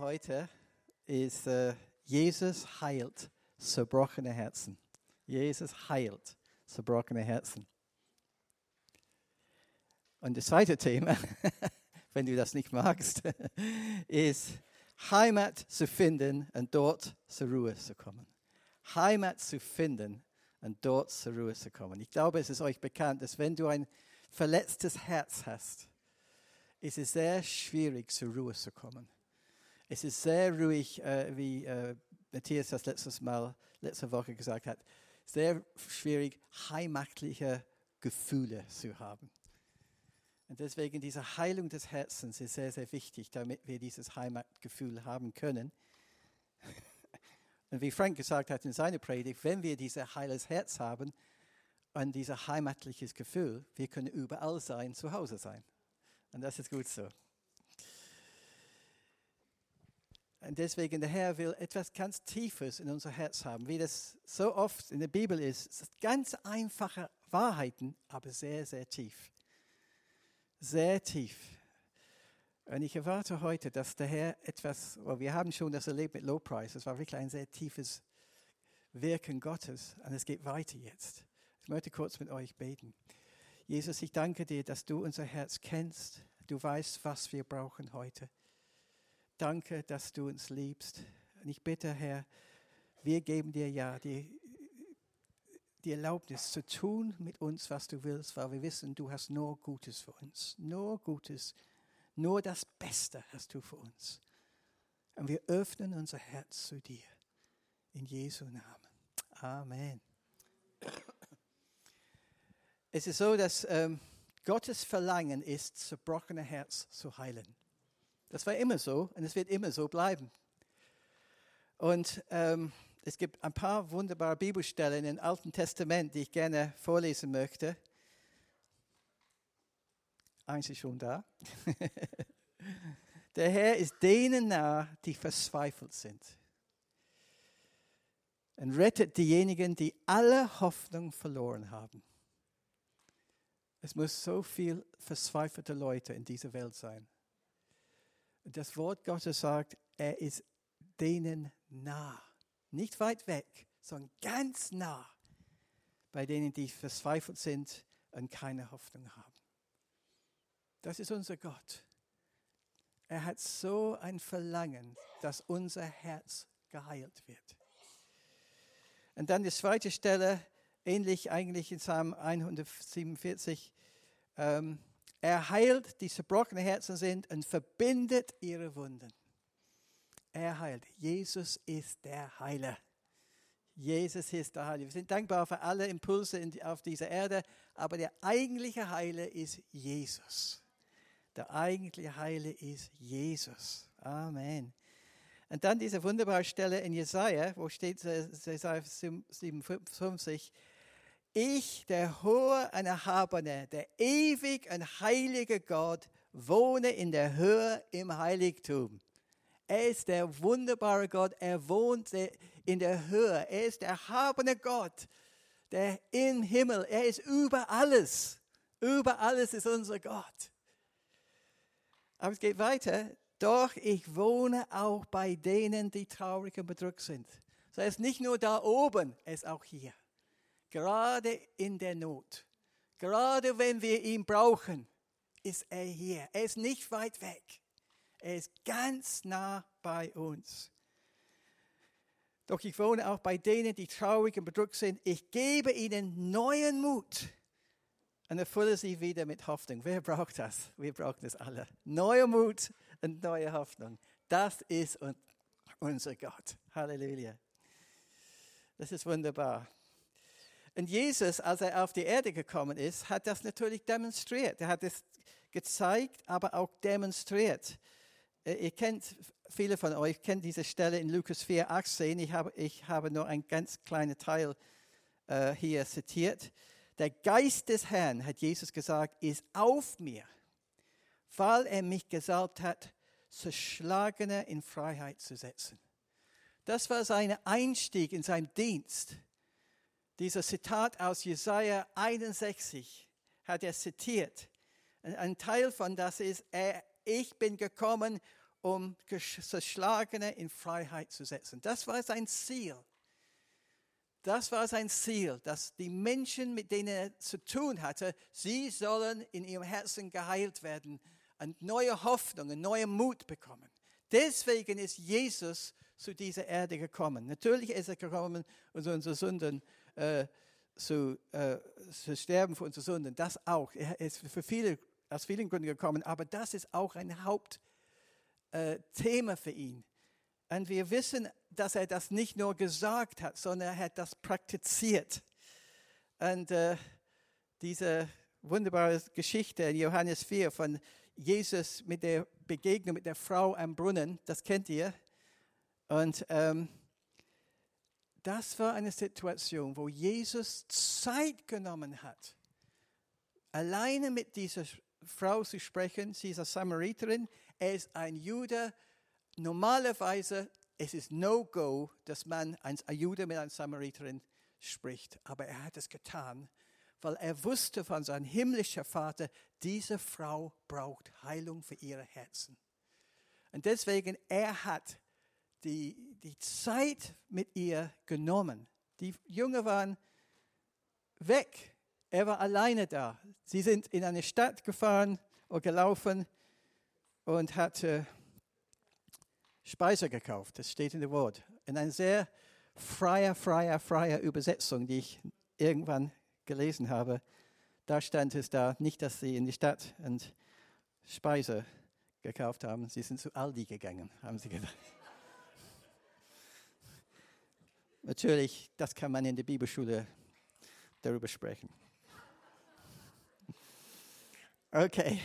heute ist, äh, Jesus heilt zerbrochene Herzen. Jesus heilt zerbrochene Herzen. Und das zweite Thema, wenn du das nicht magst, ist Heimat zu finden und dort zur Ruhe zu kommen. Heimat zu finden und dort zur Ruhe zu kommen. Ich glaube, es ist euch bekannt, dass wenn du ein verletztes Herz hast, ist es sehr schwierig, zur Ruhe zu kommen. Es ist sehr ruhig, äh, wie äh, Matthias das letztes Mal, letzte Woche gesagt hat, sehr schwierig, heimatliche Gefühle zu haben. Und deswegen diese Heilung des Herzens ist sehr, sehr wichtig, damit wir dieses Heimatgefühl haben können. Und wie Frank gesagt hat in seiner Predigt, wenn wir dieses heiles Herz haben und dieses heimatliches Gefühl, wir können überall sein, zu Hause sein. Und das ist gut so. Und deswegen, der Herr will etwas ganz Tiefes in unser Herz haben, wie das so oft in der Bibel ist. Ganz einfache Wahrheiten, aber sehr, sehr tief sehr tief. Und ich erwarte heute, dass der Herr etwas, well, wir haben schon das erlebt mit Low Price, es war wirklich ein sehr tiefes Wirken Gottes und es geht weiter jetzt. Ich möchte kurz mit euch beten. Jesus, ich danke dir, dass du unser Herz kennst. Du weißt, was wir brauchen heute. Danke, dass du uns liebst. Und ich bitte, Herr, wir geben dir ja die die Erlaubnis zu tun mit uns, was du willst, weil wir wissen, du hast nur Gutes für uns. Nur Gutes, nur das Beste hast du für uns. Und wir öffnen unser Herz zu dir. In Jesu Namen. Amen. Es ist so, dass ähm, Gottes Verlangen ist, zerbrochene Herz zu heilen. Das war immer so und es wird immer so bleiben. Und ähm, es gibt ein paar wunderbare Bibelstellen im Alten Testament, die ich gerne vorlesen möchte. Eins ist schon da. Der Herr ist denen nah, die verzweifelt sind. Und rettet diejenigen, die alle Hoffnung verloren haben. Es muss so viel verzweifelte Leute in dieser Welt sein. Das Wort Gottes sagt, er ist denen nah. Nicht weit weg, sondern ganz nah bei denen, die verzweifelt sind und keine Hoffnung haben. Das ist unser Gott. Er hat so ein Verlangen, dass unser Herz geheilt wird. Und dann die zweite Stelle, ähnlich eigentlich in Psalm 147. Ähm, er heilt, die zerbrochene Herzen sind und verbindet ihre Wunden. Er heilt. Jesus ist der Heiler. Jesus ist der Heiler. Wir sind dankbar für alle Impulse auf dieser Erde, aber der eigentliche Heiler ist Jesus. Der eigentliche Heiler ist Jesus. Amen. Und dann diese wunderbare Stelle in Jesaja, wo steht Jesaja 57, ich, der hohe und erhabene, der ewig und heilige Gott, wohne in der Höhe im Heiligtum. Er ist der wunderbare Gott. Er wohnt in der Höhe. Er ist der erhabene Gott, der im Himmel. Er ist über alles. Über alles ist unser Gott. Aber es geht weiter. Doch ich wohne auch bei denen, die traurig und bedrückt sind. So er ist nicht nur da oben, er ist auch hier. Gerade in der Not. Gerade wenn wir ihn brauchen, ist er hier. Er ist nicht weit weg. Er ist ganz nah bei uns. Doch ich wohne auch bei denen, die traurig und bedrückt sind. Ich gebe ihnen neuen Mut und erfülle sie wieder mit Hoffnung. Wer braucht das? Wir brauchen das alle. Neuer Mut und neue Hoffnung. Das ist unser Gott. Halleluja. Das ist wunderbar. Und Jesus, als er auf die Erde gekommen ist, hat das natürlich demonstriert. Er hat es gezeigt, aber auch demonstriert. Äh, ihr kennt, viele von euch kennen diese Stelle in Lukas 4, 18. Ich habe, ich habe nur einen ganz kleinen Teil äh, hier zitiert. Der Geist des Herrn, hat Jesus gesagt, ist auf mir, weil er mich gesalbt hat, Zerschlagene in Freiheit zu setzen. Das war sein Einstieg in seinen Dienst. Dieser Zitat aus Jesaja 61 hat er zitiert. Ein Teil von das ist, er ich bin gekommen, um Zerschlagene in Freiheit zu setzen. Das war sein Ziel. Das war sein Ziel, dass die Menschen, mit denen er zu tun hatte, sie sollen in ihrem Herzen geheilt werden und neue Hoffnung, und neue Mut bekommen. Deswegen ist Jesus zu dieser Erde gekommen. Natürlich ist er gekommen, um unsere Sünden äh, zu, äh, zu sterben für unsere Sünden. Das auch. Er ist für viele, aus vielen Gründen gekommen, aber das ist auch ein Hauptthema äh, für ihn. Und wir wissen, dass er das nicht nur gesagt hat, sondern er hat das praktiziert. Und äh, diese wunderbare Geschichte in Johannes 4 von Jesus mit der Begegnung mit der Frau am Brunnen, das kennt ihr. Und ähm, das war eine Situation, wo Jesus Zeit genommen hat, alleine mit dieser Frau zu sprechen. Sie ist eine Samariterin, er ist ein Jude, Normalerweise es ist No-Go, dass man ein Jude mit einer Samariterin spricht. Aber er hat es getan, weil er wusste von seinem himmlischen Vater, diese Frau braucht Heilung für ihre Herzen. Und deswegen, er hat die, die Zeit mit ihr genommen. Die Jünger waren weg. Er war alleine da. Sie sind in eine Stadt gefahren oder gelaufen und hatte Speise gekauft. Das steht in dem Wort. In einer sehr freier, freier, freier Übersetzung, die ich irgendwann gelesen habe. Da stand es da nicht, dass sie in die Stadt und Speise gekauft haben. Sie sind zu Aldi gegangen, haben sie gesagt. Natürlich, das kann man in der Bibelschule darüber sprechen. Okay.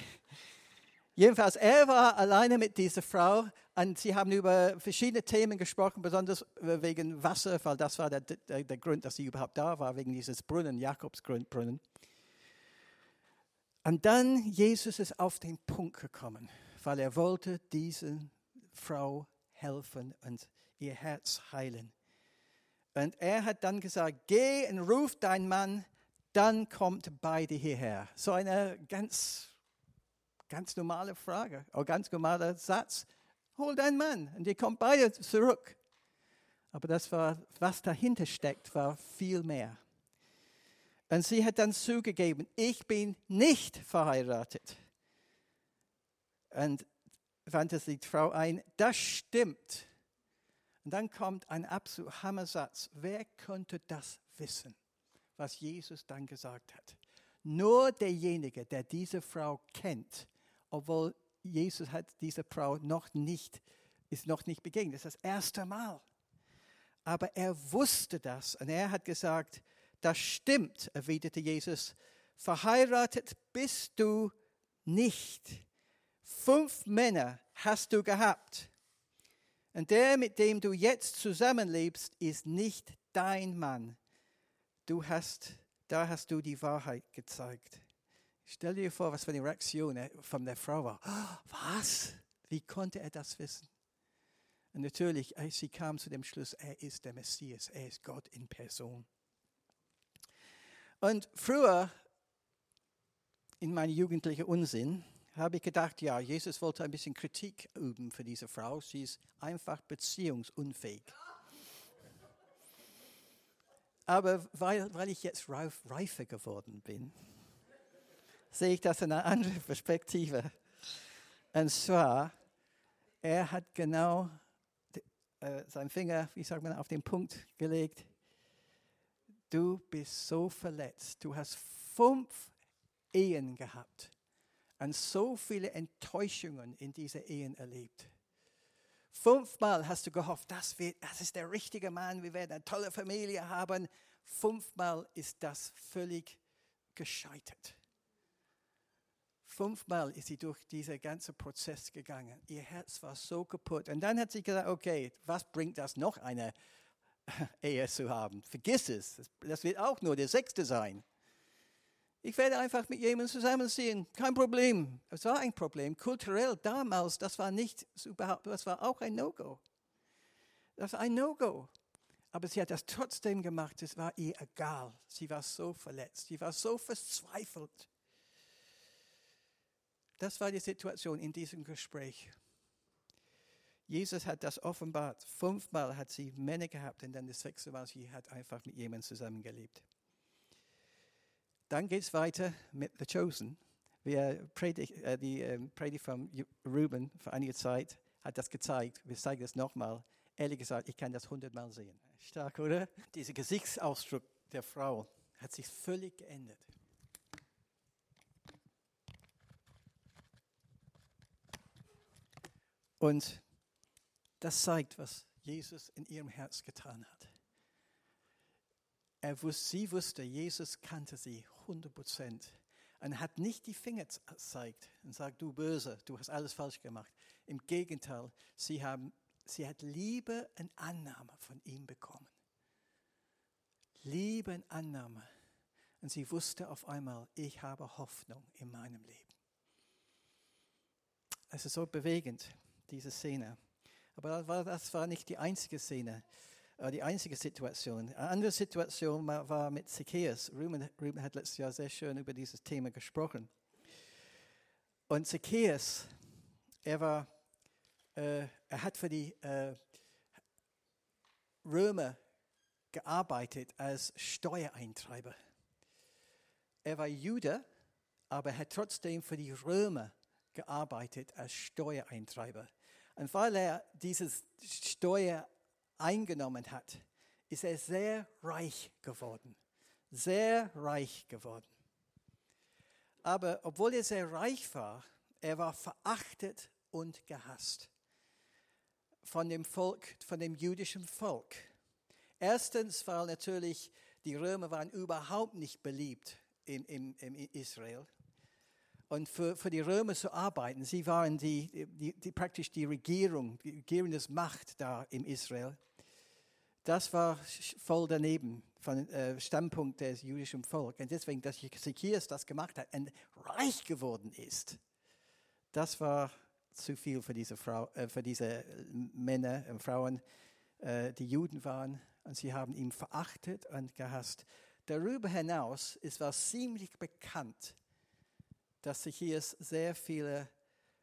Jedenfalls, er war alleine mit dieser Frau und sie haben über verschiedene Themen gesprochen, besonders wegen Wasser, weil das war der, der, der Grund, dass sie überhaupt da war, wegen dieses Brunnen, Jakobsbrunnen. Und dann, Jesus ist auf den Punkt gekommen, weil er wollte dieser Frau helfen und ihr Herz heilen. Und er hat dann gesagt, geh und ruf deinen Mann, dann kommt beide hierher. So eine ganz Ganz normale Frage, oder ganz normaler Satz. Hol deinen Mann und ihr kommt beide zurück. Aber das war, was dahinter steckt, war viel mehr. Und sie hat dann zugegeben, ich bin nicht verheiratet. Und wandte sich die Frau ein, das stimmt. Und dann kommt ein absolut Hammersatz. Wer könnte das wissen, was Jesus dann gesagt hat? Nur derjenige, der diese Frau kennt, obwohl Jesus hat dieser Frau noch nicht, ist noch nicht begegnet. Das ist das erste Mal. Aber er wusste das und er hat gesagt, das stimmt, erwiderte Jesus, verheiratet bist du nicht. Fünf Männer hast du gehabt. Und der, mit dem du jetzt zusammenlebst, ist nicht dein Mann. Du hast, da hast du die Wahrheit gezeigt. Stell dir vor, was für eine Reaktion von der Frau war. Was? Wie konnte er das wissen? Und natürlich, sie kam zu dem Schluss, er ist der Messias, er ist Gott in Person. Und früher, in meinem jugendlichen Unsinn, habe ich gedacht, ja, Jesus wollte ein bisschen Kritik üben für diese Frau. Sie ist einfach beziehungsunfähig. Aber weil, weil ich jetzt reif, reifer geworden bin, sehe ich das in einer anderen Perspektive. Und zwar, er hat genau äh, seinen Finger, wie sagt man, auf den Punkt gelegt. Du bist so verletzt. Du hast fünf Ehen gehabt und so viele Enttäuschungen in diese Ehen erlebt. Fünfmal hast du gehofft, das, wird, das ist der richtige Mann, wir werden eine tolle Familie haben. Fünfmal ist das völlig gescheitert. Fünfmal ist sie durch diesen ganzen Prozess gegangen. Ihr Herz war so kaputt. Und dann hat sie gesagt, okay, was bringt das noch, eine Ehe zu haben? Vergiss es. Das wird auch nur der sechste sein. Ich werde einfach mit jemandem zusammenziehen. Kein Problem. Es war ein Problem. Kulturell damals, das war nicht überhaupt, das war auch ein No-Go. Das war ein No-Go. Aber sie hat das trotzdem gemacht. Es war ihr egal. Sie war so verletzt. Sie war so verzweifelt. Das war die Situation in diesem Gespräch. Jesus hat das offenbart. Fünfmal hat sie Männer gehabt und dann das sechste Mal, sie hat einfach mit jemandem zusammengelebt. Dann geht es weiter mit The Chosen. Wir predigt, äh, die ähm, Predigt von Ruben vor einiger Zeit hat das gezeigt. Wir zeigen es nochmal. Ehrlich gesagt, ich kann das hundertmal sehen. Stark, oder? Dieser Gesichtsausdruck der Frau hat sich völlig geändert. Und das zeigt, was Jesus in ihrem Herz getan hat. Er wusste, sie wusste, Jesus kannte sie 100 Prozent und hat nicht die Finger gezeigt und sagt, du Böse, du hast alles falsch gemacht. Im Gegenteil, sie, haben, sie hat Liebe und Annahme von ihm bekommen. Liebe und Annahme. Und sie wusste auf einmal, ich habe Hoffnung in meinem Leben. Es ist so bewegend, diese Szene. Aber das war nicht die einzige Szene, die einzige Situation. Eine andere Situation war mit Zacchaeus. Ruben, Ruben hat letztes Jahr sehr schön über dieses Thema gesprochen. Und Zacchaeus, er war, äh, er hat für die äh, Römer gearbeitet als Steuereintreiber. Er war Jude, aber er hat trotzdem für die Römer gearbeitet als Steuereintreiber. Und weil er dieses Steuer eingenommen hat, ist er sehr reich geworden. Sehr reich geworden. Aber obwohl er sehr reich war, er war verachtet und gehasst von dem Volk, von dem jüdischen Volk. Erstens, weil natürlich die Römer waren überhaupt nicht beliebt in, in, in Israel und für, für die Römer zu arbeiten. Sie waren die, die, die, praktisch die Regierung, die regierende Macht da im Israel. Das war voll daneben von äh, Standpunkt des jüdischen Volkes. Und deswegen, dass Zacchaeus das gemacht hat und reich geworden ist, das war zu viel für diese, Frau, äh, für diese Männer und Frauen, äh, die Juden waren. Und sie haben ihn verachtet und gehasst. Darüber hinaus ist was ziemlich bekannt dass Zacchaeus sehr viele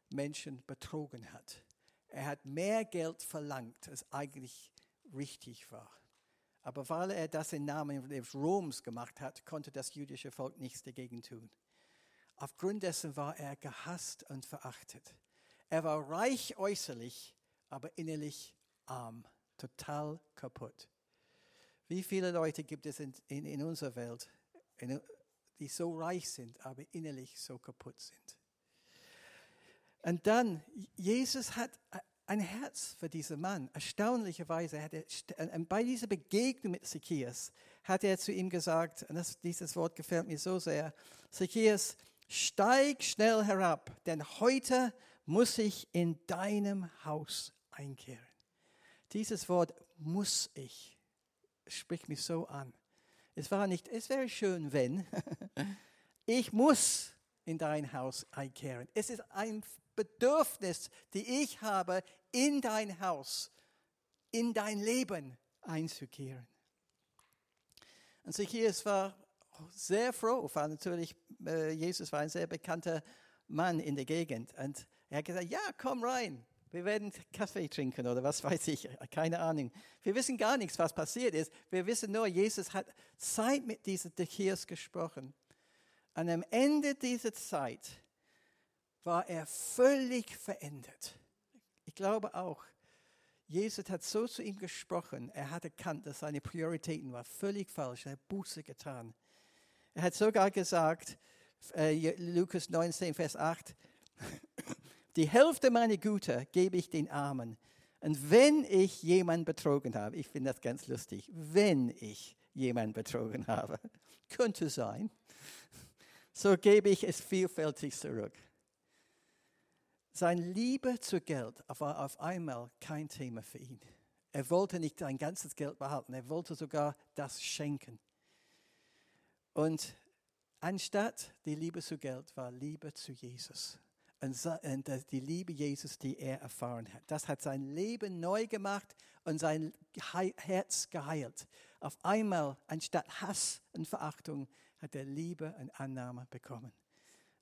Menschen betrogen hat. Er hat mehr Geld verlangt, als eigentlich richtig war. Aber weil er das im Namen des Roms gemacht hat, konnte das jüdische Volk nichts dagegen tun. Aufgrund dessen war er gehasst und verachtet. Er war reich äußerlich, aber innerlich arm, total kaputt. Wie viele Leute gibt es in, in, in unserer Welt, in, die so reich sind, aber innerlich so kaputt sind. Und dann, Jesus hat ein Herz für diesen Mann. Erstaunlicherweise hat er, bei dieser Begegnung mit Zacchaeus, hat er zu ihm gesagt, und das, dieses Wort gefällt mir so sehr, Zacchaeus, steig schnell herab, denn heute muss ich in deinem Haus einkehren. Dieses Wort muss ich spricht mich so an. Es war nicht, es wäre schön, wenn. ich muss in dein Haus einkehren. Es ist ein Bedürfnis, die ich habe, in dein Haus, in dein Leben einzukehren. Und Zacchaeus war sehr froh, weil natürlich äh, Jesus war ein sehr bekannter Mann in der Gegend. Und er hat gesagt, ja, komm rein. Wir werden Kaffee trinken oder was weiß ich, keine Ahnung. Wir wissen gar nichts, was passiert ist. Wir wissen nur, Jesus hat Zeit mit diesem Zacchaeus gesprochen. Und am Ende dieser Zeit war er völlig verändert. Ich glaube auch, Jesus hat so zu ihm gesprochen, er hat erkannt, dass seine Prioritäten waren völlig falsch, er hat Buße getan. Er hat sogar gesagt, äh, Lukas 19, Vers 8, die Hälfte meiner Güter gebe ich den Armen. Und wenn ich jemanden betrogen habe, ich finde das ganz lustig, wenn ich jemanden betrogen habe, könnte sein, so gebe ich es vielfältig zurück. Sein Liebe zu Geld war auf einmal kein Thema für ihn. Er wollte nicht sein ganzes Geld behalten, er wollte sogar das schenken. Und anstatt die Liebe zu Geld war Liebe zu Jesus und die Liebe Jesus, die er erfahren hat. Das hat sein Leben neu gemacht und sein Herz geheilt. Auf einmal, anstatt Hass und Verachtung, hat er Liebe und Annahme bekommen.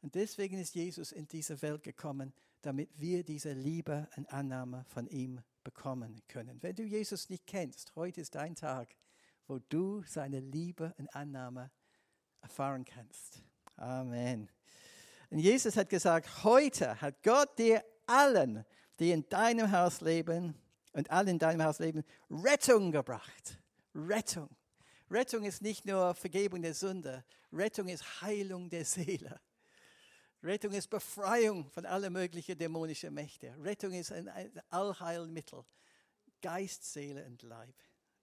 Und deswegen ist Jesus in diese Welt gekommen, damit wir diese Liebe und Annahme von ihm bekommen können. Wenn du Jesus nicht kennst, heute ist dein Tag, wo du seine Liebe und Annahme erfahren kannst. Amen. Und Jesus hat gesagt, heute hat Gott dir allen, die in deinem Haus leben und alle in deinem Haus leben, Rettung gebracht. Rettung. Rettung ist nicht nur Vergebung der Sünde, Rettung ist Heilung der Seele. Rettung ist Befreiung von allen möglichen dämonischen Mächten. Rettung ist ein Allheilmittel. Geist, Seele und Leib.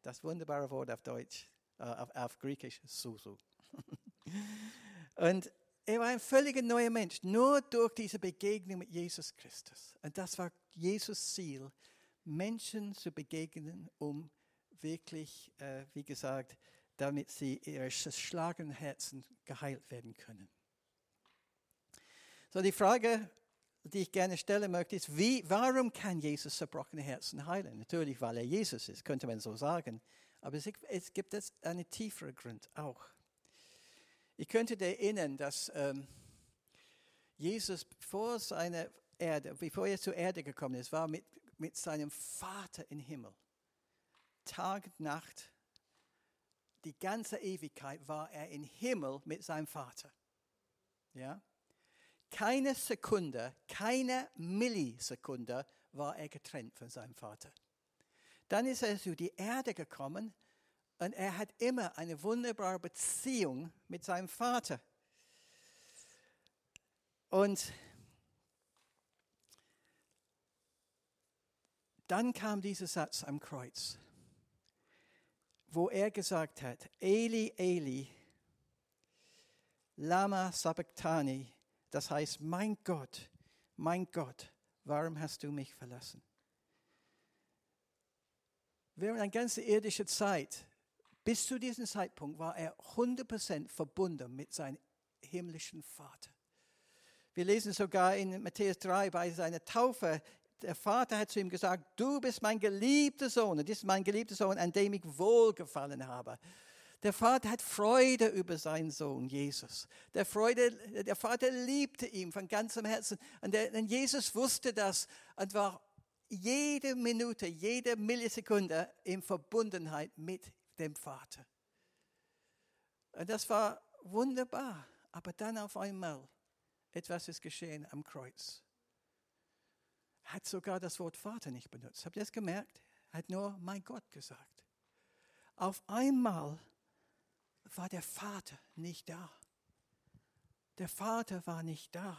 Das wunderbare Wort auf Deutsch, äh, auf, auf Griechisch, Susu. und er war ein völlig neuer Mensch, nur durch diese Begegnung mit Jesus Christus. Und das war Jesus Ziel, Menschen zu begegnen, um wirklich, äh, wie gesagt, damit sie ihre zerschlagenen Herzen geheilt werden können. So, die Frage, die ich gerne stellen möchte, ist, wie, warum kann Jesus zerbrochene Herzen heilen? Natürlich, weil er Jesus ist, könnte man so sagen. Aber es, es gibt es einen tieferen Grund auch. Ich könnte dir erinnern, dass ähm, Jesus vor seiner Erde, bevor er zur Erde gekommen ist, war mit, mit seinem Vater im Himmel. Tag und Nacht, die ganze Ewigkeit war er im Himmel mit seinem Vater. Ja? Keine Sekunde, keine Millisekunde war er getrennt von seinem Vater. Dann ist er zu die Erde gekommen und er hat immer eine wunderbare Beziehung mit seinem Vater. Und dann kam dieser Satz am Kreuz, wo er gesagt hat, Eli, Eli, lama sabachthani, das heißt, mein Gott, mein Gott, warum hast du mich verlassen? Während einer ganzen irdischen Zeit, bis zu diesem Zeitpunkt, war er 100% verbunden mit seinem himmlischen Vater. Wir lesen sogar in Matthäus 3 bei seiner Taufe, der Vater hat zu ihm gesagt, du bist mein geliebter Sohn, und das ist mein geliebter Sohn, an dem ich wohlgefallen habe. Der Vater hat Freude über seinen Sohn Jesus. Der, Freude, der Vater liebte ihn von ganzem Herzen. Und, der, und Jesus wusste das und war jede Minute, jede Millisekunde in Verbundenheit mit dem Vater. Und das war wunderbar. Aber dann auf einmal, etwas ist geschehen am Kreuz. Hat sogar das Wort Vater nicht benutzt. Habt ihr das gemerkt? Er hat nur mein Gott gesagt. Auf einmal war der Vater nicht da. Der Vater war nicht da.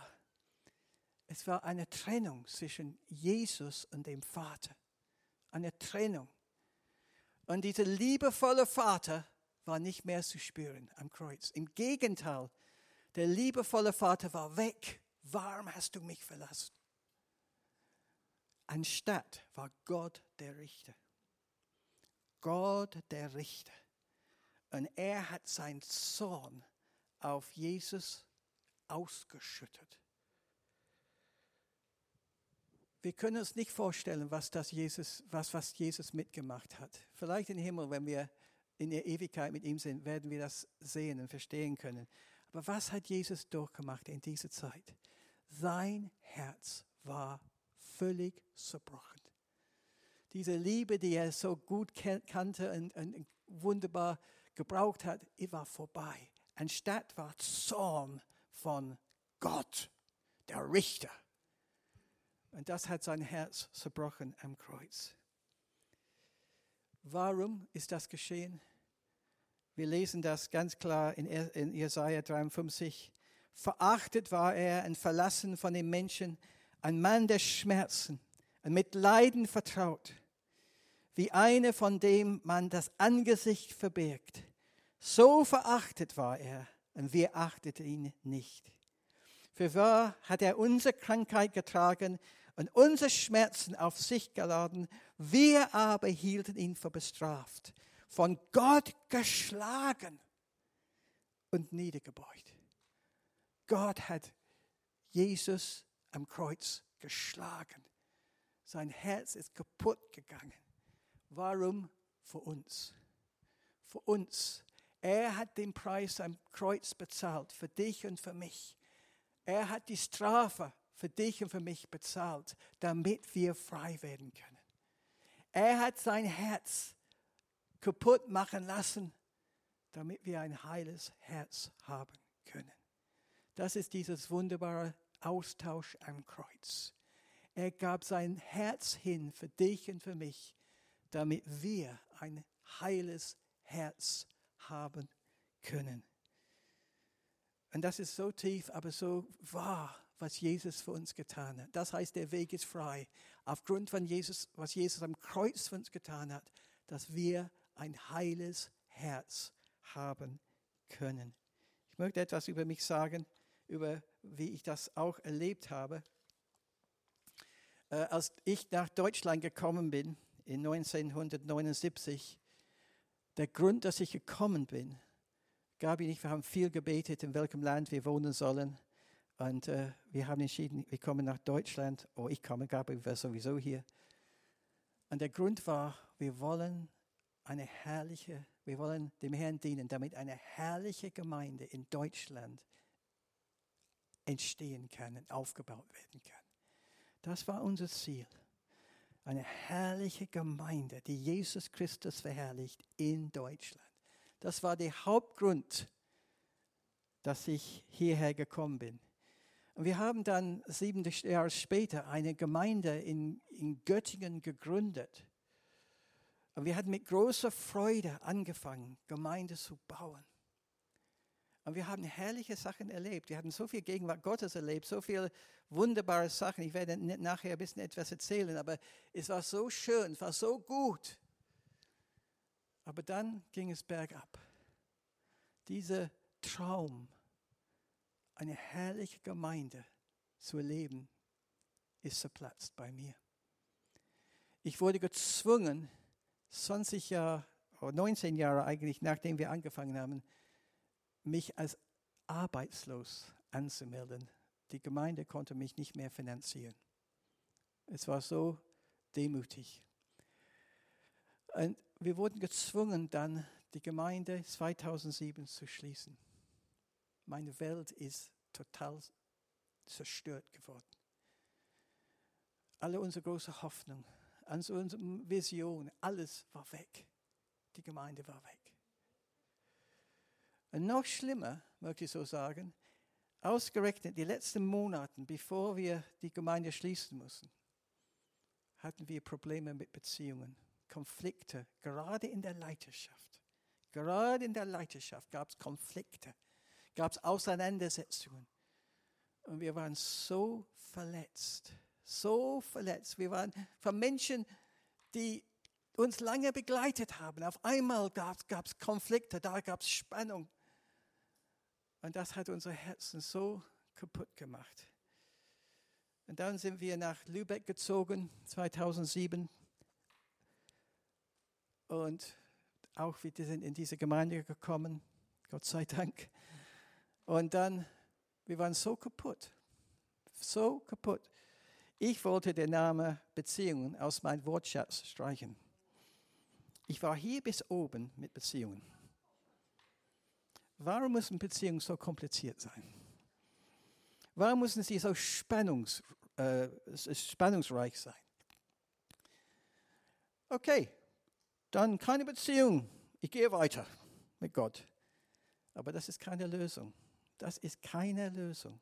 Es war eine Trennung zwischen Jesus und dem Vater. Eine Trennung. Und dieser liebevolle Vater war nicht mehr zu spüren am Kreuz. Im Gegenteil, der liebevolle Vater war weg. Warum hast du mich verlassen? Anstatt war Gott der Richter. Gott der Richter. Und er hat seinen Zorn auf Jesus ausgeschüttet. Wir können uns nicht vorstellen, was, das Jesus, was, was Jesus mitgemacht hat. Vielleicht im Himmel, wenn wir in der Ewigkeit mit ihm sind, werden wir das sehen und verstehen können. Aber was hat Jesus durchgemacht in dieser Zeit? Sein Herz war völlig zerbrochen. Diese Liebe, die er so gut kannte und, und wunderbar gebraucht hat, war vorbei. Anstatt war Zorn von Gott, der Richter. Und das hat sein Herz zerbrochen am Kreuz. Warum ist das geschehen? Wir lesen das ganz klar in, in Jesaja 53. Verachtet war er und verlassen von den Menschen, ein Mann der Schmerzen und mit Leiden vertraut, wie einer, von dem man das Angesicht verbirgt. So verachtet war er und wir achteten ihn nicht. Für wahr hat er unsere Krankheit getragen und unsere Schmerzen auf sich geladen. Wir aber hielten ihn für bestraft, von Gott geschlagen und niedergebeugt. Gott hat Jesus am Kreuz geschlagen. Sein Herz ist kaputt gegangen. Warum? Für uns. Für uns er hat den Preis am Kreuz bezahlt, für dich und für mich. Er hat die Strafe für dich und für mich bezahlt, damit wir frei werden können. Er hat sein Herz kaputt machen lassen, damit wir ein heiles Herz haben können. Das ist dieses wunderbare Austausch am Kreuz. Er gab sein Herz hin für dich und für mich, damit wir ein heiles Herz haben können. Und das ist so tief, aber so wahr, was Jesus für uns getan hat. Das heißt, der Weg ist frei. Aufgrund von Jesus, was Jesus am Kreuz für uns getan hat, dass wir ein heiles Herz haben können. Ich möchte etwas über mich sagen, über wie ich das auch erlebt habe. Äh, als ich nach Deutschland gekommen bin, in 1979, der Grund, dass ich gekommen bin, Gabi und ich, wir haben viel gebetet, in welchem Land wir wohnen sollen. Und äh, wir haben entschieden, wir kommen nach Deutschland. Oh, ich komme, Gabi wäre sowieso hier. Und der Grund war, wir wollen eine herrliche, wir wollen dem Herrn dienen, damit eine herrliche Gemeinde in Deutschland entstehen kann und aufgebaut werden kann. Das war unser Ziel. Eine herrliche Gemeinde, die Jesus Christus verherrlicht in Deutschland. Das war der Hauptgrund, dass ich hierher gekommen bin. Und wir haben dann sieben Jahre später eine Gemeinde in, in Göttingen gegründet. Und wir hatten mit großer Freude angefangen, Gemeinde zu bauen. Und wir haben herrliche Sachen erlebt. Wir haben so viel Gegenwart Gottes erlebt, so viele wunderbare Sachen. Ich werde nachher ein bisschen etwas erzählen, aber es war so schön, es war so gut. Aber dann ging es bergab. Dieser Traum, eine herrliche Gemeinde zu erleben, ist zerplatzt bei mir. Ich wurde gezwungen, 20 Jahre oder 19 Jahre eigentlich, nachdem wir angefangen haben, mich als arbeitslos anzumelden. Die Gemeinde konnte mich nicht mehr finanzieren. Es war so demütig. Und wir wurden gezwungen, dann die Gemeinde 2007 zu schließen. Meine Welt ist total zerstört geworden. Alle unsere große Hoffnung, unsere Vision, alles war weg. Die Gemeinde war weg. Und noch schlimmer, möchte ich so sagen, ausgerechnet die letzten Monate, bevor wir die Gemeinde schließen mussten, hatten wir Probleme mit Beziehungen. Konflikte, gerade in der Leiterschaft. Gerade in der Leiterschaft gab es Konflikte, gab es Auseinandersetzungen. Und wir waren so verletzt, so verletzt. Wir waren von Menschen, die uns lange begleitet haben. Auf einmal gab es Konflikte, da gab es Spannung. Und das hat unsere Herzen so kaputt gemacht. Und dann sind wir nach Lübeck gezogen, 2007. Und auch wir sind in diese Gemeinde gekommen, Gott sei Dank. Und dann, wir waren so kaputt, so kaputt. Ich wollte den Namen Beziehungen aus meinem Wortschatz streichen. Ich war hier bis oben mit Beziehungen. Warum müssen Beziehungen so kompliziert sein? Warum müssen sie so spannungs, äh, spannungsreich sein? Okay, dann keine Beziehung. Ich gehe weiter mit Gott. Aber das ist keine Lösung. Das ist keine Lösung.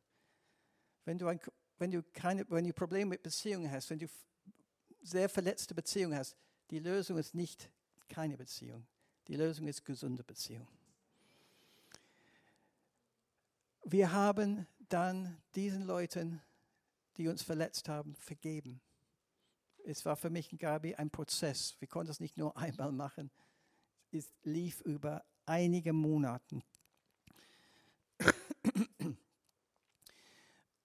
Wenn du, ein, wenn du, keine, wenn du Probleme mit Beziehungen hast, wenn du sehr verletzte Beziehungen hast, die Lösung ist nicht keine Beziehung. Die Lösung ist gesunde Beziehung. Wir haben dann diesen Leuten, die uns verletzt haben, vergeben es war für mich und Gabi ein Prozess. Wir konnten es nicht nur einmal machen. Es lief über einige Monate.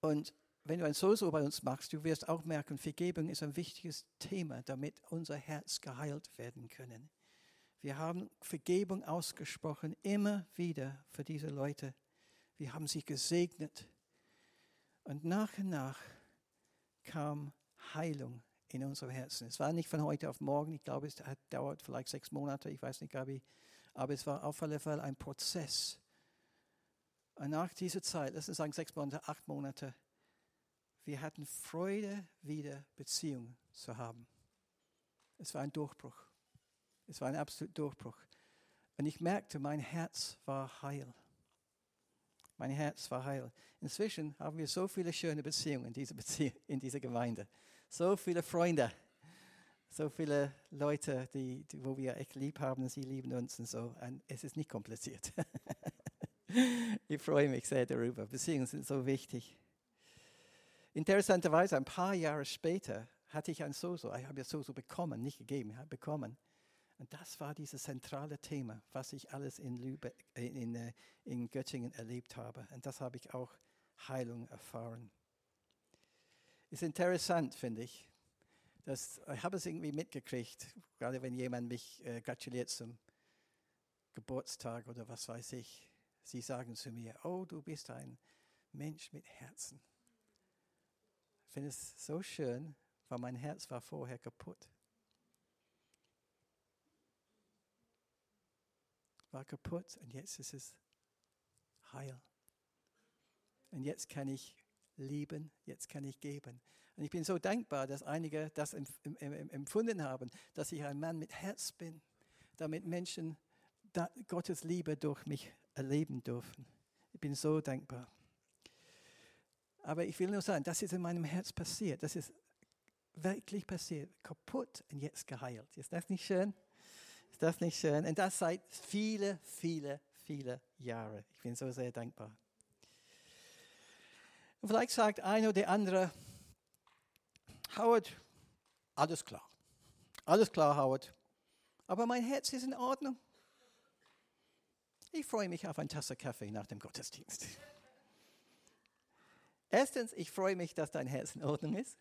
Und wenn du ein Soso bei uns machst, du wirst auch merken, Vergebung ist ein wichtiges Thema, damit unser Herz geheilt werden können. Wir haben Vergebung ausgesprochen, immer wieder für diese Leute. Wir haben sie gesegnet. Und nach und nach kam Heilung in unserem Herzen. Es war nicht von heute auf morgen, ich glaube, es hat, dauert vielleicht sechs Monate, ich weiß nicht, Gabi, aber es war auf alle Fälle ein Prozess. Und nach dieser Zeit, lass uns sagen sechs Monate, acht Monate, wir hatten Freude, wieder Beziehung zu haben. Es war ein Durchbruch. Es war ein absoluter Durchbruch. Und ich merkte, mein Herz war heil. Mein Herz war heil. Inzwischen haben wir so viele schöne Beziehungen in dieser, Beziehung, in dieser Gemeinde. So viele Freunde. So viele Leute, die, die, wo wir echt lieb haben sie lieben uns und so. Und es ist nicht kompliziert. ich freue mich sehr darüber. Beziehungen sind so wichtig. Interessanterweise, ein paar Jahre später hatte ich ein Soso. Ich habe ja Soso bekommen, nicht gegeben, ich habe bekommen. Und das war dieses zentrale Thema, was ich alles in, Lübeck, in, in, äh, in Göttingen erlebt habe. Und das habe ich auch Heilung erfahren. Ist interessant, finde ich. Dass, ich habe es irgendwie mitgekriegt, gerade wenn jemand mich äh, gratuliert zum Geburtstag oder was weiß ich. Sie sagen zu mir, oh, du bist ein Mensch mit Herzen. Ich finde es so schön, weil mein Herz war vorher kaputt. War kaputt und jetzt ist es heil. Und jetzt kann ich lieben, jetzt kann ich geben. Und ich bin so dankbar, dass einige das empfunden haben, dass ich ein Mann mit Herz bin, damit Menschen Gottes Liebe durch mich erleben dürfen. Ich bin so dankbar. Aber ich will nur sagen, das ist in meinem Herz passiert. Das ist wirklich passiert. Kaputt und jetzt geheilt. Ist das nicht schön? Ist das nicht schön? Und das seit viele, viele, viele Jahre. Ich bin so sehr dankbar. Und vielleicht sagt ein oder andere, Howard, alles klar. Alles klar, Howard. Aber mein Herz ist in Ordnung. Ich freue mich auf eine Tasse Kaffee nach dem Gottesdienst. Erstens, ich freue mich, dass dein Herz in Ordnung ist.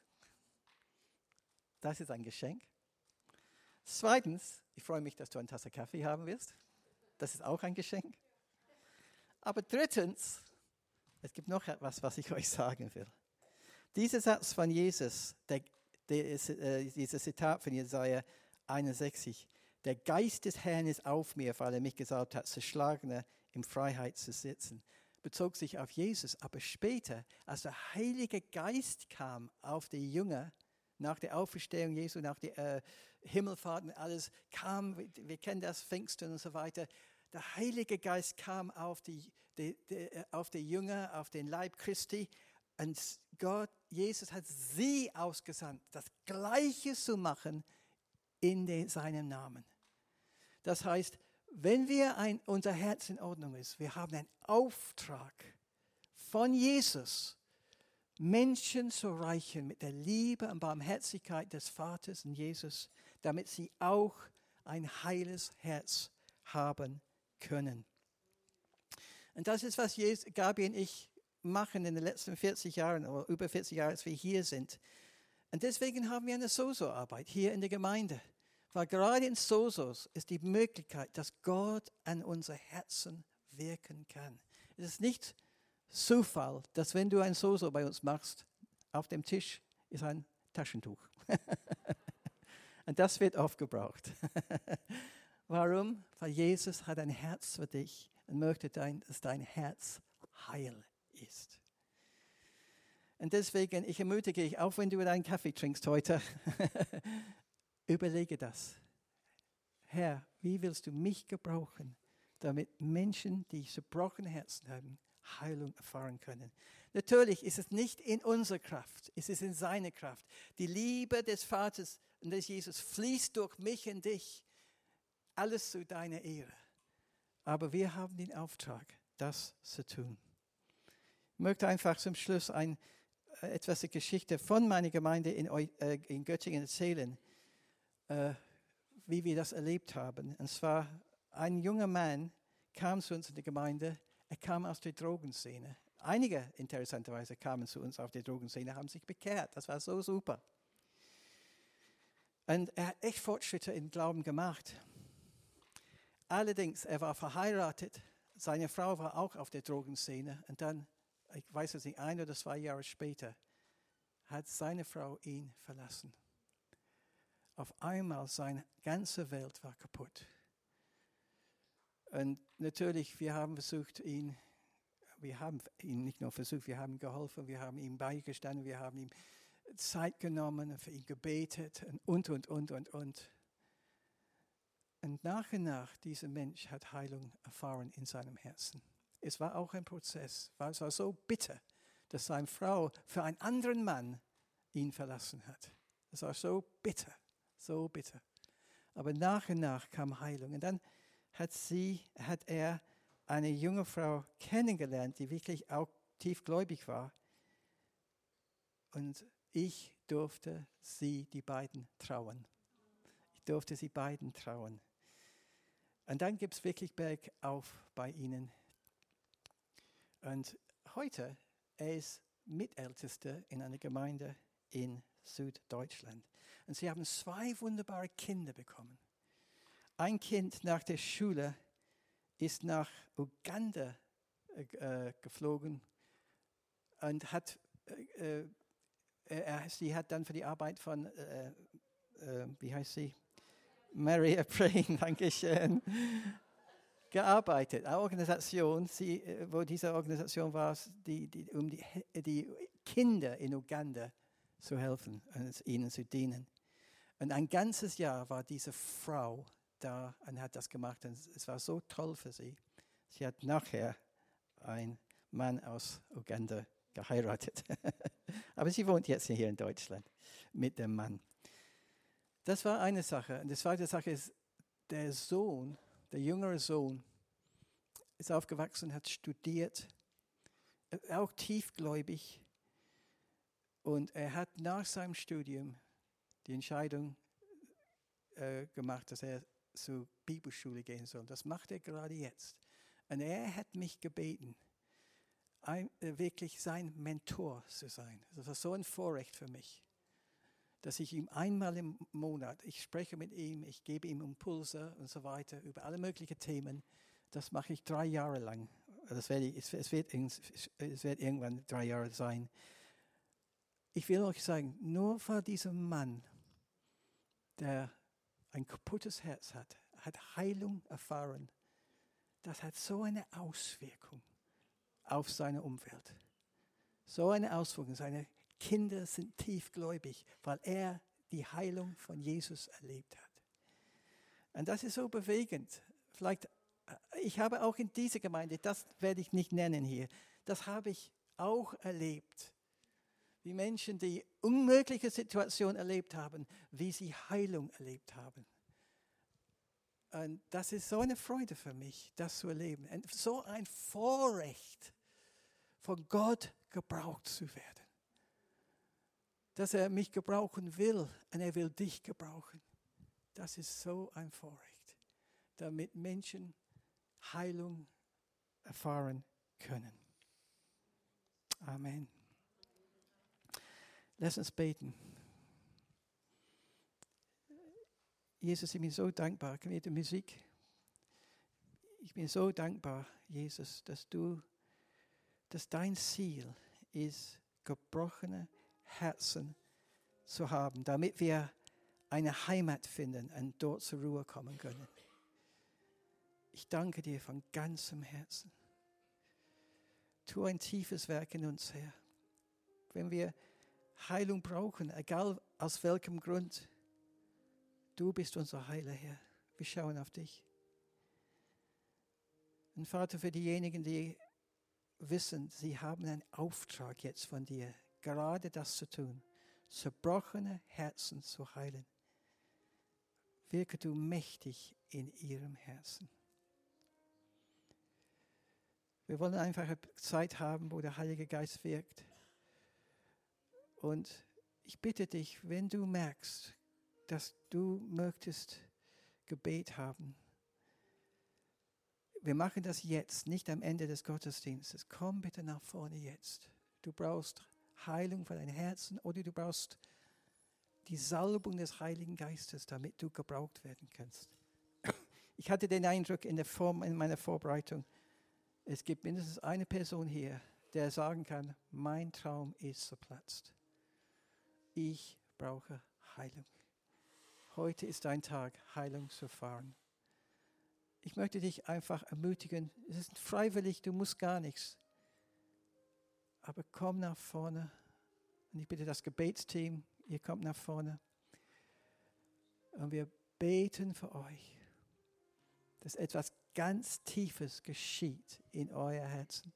Das ist ein Geschenk. Zweitens, ich freue mich, dass du eine Tasse Kaffee haben wirst. Das ist auch ein Geschenk. Aber drittens, es gibt noch etwas, was ich euch sagen will. Dieser Satz von Jesus, der, der ist, äh, dieses Zitat von Jesaja 61, der Geist des Herrn ist auf mir, weil er mich gesagt hat, Zerschlagene in Freiheit zu sitzen bezog sich auf Jesus. Aber später, als der Heilige Geist kam auf die Jünger, nach der Auferstehung Jesu, nach der äh, Himmelfahrt und alles, kam, wir kennen das, Pfingsten und so weiter, der Heilige Geist kam auf die, die, die, äh, auf die Jünger, auf den Leib Christi und Gott, Jesus hat sie ausgesandt, das Gleiche zu machen in den, seinem Namen. Das heißt, wenn wir ein, unser Herz in Ordnung ist, wir haben einen Auftrag von Jesus, Menschen zu reichen mit der Liebe und Barmherzigkeit des Vaters und Jesus, damit sie auch ein heiles Herz haben können. Und das ist, was Gabi und ich machen in den letzten 40 Jahren oder über 40 Jahren, als wir hier sind. Und deswegen haben wir eine Soso-Arbeit hier in der Gemeinde. Weil gerade in Sosos ist die Möglichkeit, dass Gott an unser Herzen wirken kann. Es ist nicht Zufall, dass wenn du ein Soso bei uns machst, auf dem Tisch ist ein Taschentuch. Und das wird oft gebraucht. Warum? Weil Jesus hat ein Herz für dich und möchte, dass dein Herz heil ist. Und deswegen, ich ermutige dich, auch wenn du deinen Kaffee trinkst heute, Überlege das. Herr, wie willst du mich gebrauchen, damit Menschen, die zerbrochene Herzen haben, Heilung erfahren können. Natürlich ist es nicht in unserer Kraft, es ist in seiner Kraft. Die Liebe des Vaters und des Jesus fließt durch mich und dich. Alles zu deiner Ehre. Aber wir haben den Auftrag, das zu tun. Ich möchte einfach zum Schluss ein, äh, etwas der Geschichte von meiner Gemeinde in, äh, in Göttingen erzählen äh, wie wir das erlebt haben. Und zwar ein junger Mann kam zu uns in die Gemeinde, er kam aus der Drogenszene. Einige interessanterweise kamen zu uns auf der Drogenszene, haben sich bekehrt. Das war so super. Und er hat echt Fortschritte im Glauben gemacht. Allerdings, er war verheiratet, seine Frau war auch auf der Drogenszene. Und dann, ich weiß es nicht, ein oder zwei Jahre später, hat seine Frau ihn verlassen auf einmal seine ganze Welt war kaputt. Und natürlich, wir haben versucht, ihn wir haben ihn nicht nur versucht, wir haben geholfen, wir haben ihm beigestanden, wir haben ihm Zeit genommen, für ihn gebetet und, und, und, und, und. Und nach und nach, dieser Mensch hat Heilung erfahren in seinem Herzen. Es war auch ein Prozess, weil es war so bitter, dass seine Frau für einen anderen Mann ihn verlassen hat. Es war so bitter, so bitter. Aber nach und nach kam Heilung. Und dann hat sie, hat er eine junge Frau kennengelernt, die wirklich auch tiefgläubig war. Und ich durfte sie, die beiden, trauen. Ich durfte sie beiden trauen. Und dann gibt es wirklich bergauf bei ihnen. Und heute, er ist Mitältester in einer Gemeinde in Süddeutschland. Und sie haben zwei wunderbare Kinder bekommen. Ein Kind nach der Schule ist nach Uganda äh, geflogen und hat, äh, äh, sie hat dann für die Arbeit von, äh, äh, wie heißt sie? Maria Praying, danke schön, gearbeitet. Eine Organisation, sie, äh, wo diese Organisation war, die, die, um die, die Kinder in Uganda zu helfen und ihnen zu dienen. Und ein ganzes Jahr war diese Frau da und hat das gemacht. Und es war so toll für sie. Sie hat nachher einen Mann aus Uganda geheiratet. Aber sie wohnt jetzt hier in Deutschland mit dem Mann. Das war eine Sache. Und die zweite Sache ist, der Sohn, der jüngere Sohn, ist aufgewachsen, hat studiert, auch tiefgläubig. Und er hat nach seinem Studium die Entscheidung äh, gemacht, dass er zur Bibelschule gehen soll. Das macht er gerade jetzt. Und er hat mich gebeten, ein, äh, wirklich sein Mentor zu sein. Das war so ein Vorrecht für mich, dass ich ihm einmal im Monat, ich spreche mit ihm, ich gebe ihm Impulse und so weiter über alle möglichen Themen. Das mache ich drei Jahre lang. Das werde ich, es, wird, es wird irgendwann drei Jahre sein. Ich will euch sagen, nur vor diesem Mann, der ein kaputtes Herz hat, hat Heilung erfahren, das hat so eine Auswirkung auf seine Umwelt. So eine Auswirkung. Seine Kinder sind tiefgläubig, weil er die Heilung von Jesus erlebt hat. Und das ist so bewegend. Vielleicht, äh, ich habe auch in dieser Gemeinde, das werde ich nicht nennen hier, das habe ich auch erlebt. Wie Menschen, die unmögliche Situationen erlebt haben, wie sie Heilung erlebt haben. Und das ist so eine Freude für mich, das zu erleben. Und so ein Vorrecht, von Gott gebraucht zu werden. Dass er mich gebrauchen will und er will dich gebrauchen. Das ist so ein Vorrecht, damit Menschen Heilung erfahren können. Amen. Lass uns beten. Jesus, ich bin so dankbar. Können wir die Musik? Ich bin so dankbar, Jesus, dass du, dass dein Ziel ist, gebrochene Herzen zu haben, damit wir eine Heimat finden und dort zur Ruhe kommen können. Ich danke dir von ganzem Herzen. Tu ein tiefes Werk in uns, Herr. Wenn wir Heilung brauchen, egal aus welchem Grund, Du bist unser Heiler, Herr. Wir schauen auf dich. Und Vater, für diejenigen, die wissen, sie haben einen Auftrag jetzt von dir, gerade das zu tun, zerbrochene Herzen zu heilen. Wirke du mächtig in ihrem Herzen. Wir wollen einfach eine Zeit haben, wo der Heilige Geist wirkt. Und ich bitte dich, wenn du merkst, dass du möchtest Gebet haben. Wir machen das jetzt, nicht am Ende des Gottesdienstes. Komm bitte nach vorne jetzt. Du brauchst Heilung für dein Herzen oder du brauchst die Salbung des Heiligen Geistes, damit du gebraucht werden kannst. Ich hatte den Eindruck in, der Form, in meiner Vorbereitung, es gibt mindestens eine Person hier, der sagen kann, mein Traum ist zerplatzt. Ich brauche Heilung. Heute ist dein Tag, Heilung zu erfahren. Ich möchte dich einfach ermutigen. Es ist freiwillig, du musst gar nichts. Aber komm nach vorne. Und ich bitte das Gebetsteam, ihr kommt nach vorne. Und wir beten für euch, dass etwas ganz Tiefes geschieht in euer Herzen.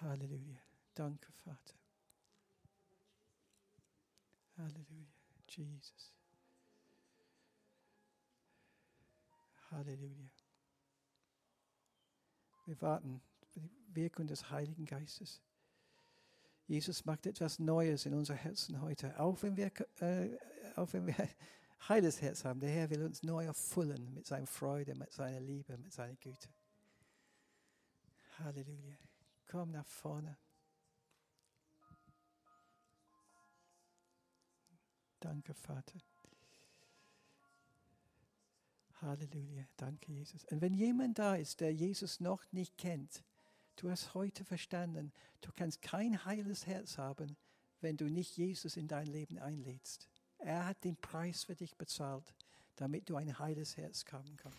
Halleluja. Danke, Vater. Halleluja. Jesus. Halleluja. Wir warten für die Wirkung des Heiligen Geistes. Jesus macht etwas Neues in unser Herzen heute. Auch wenn wir, äh, auch wenn wir heiles Herz haben, der Herr will uns neu erfüllen mit seiner Freude, mit seiner Liebe, mit seiner Güte. Halleluja. Komm nach vorne. Danke, Vater. Halleluja. Danke, Jesus. Und wenn jemand da ist, der Jesus noch nicht kennt, du hast heute verstanden, du kannst kein heiles Herz haben, wenn du nicht Jesus in dein Leben einlädst. Er hat den Preis für dich bezahlt, damit du ein heiles Herz haben kannst.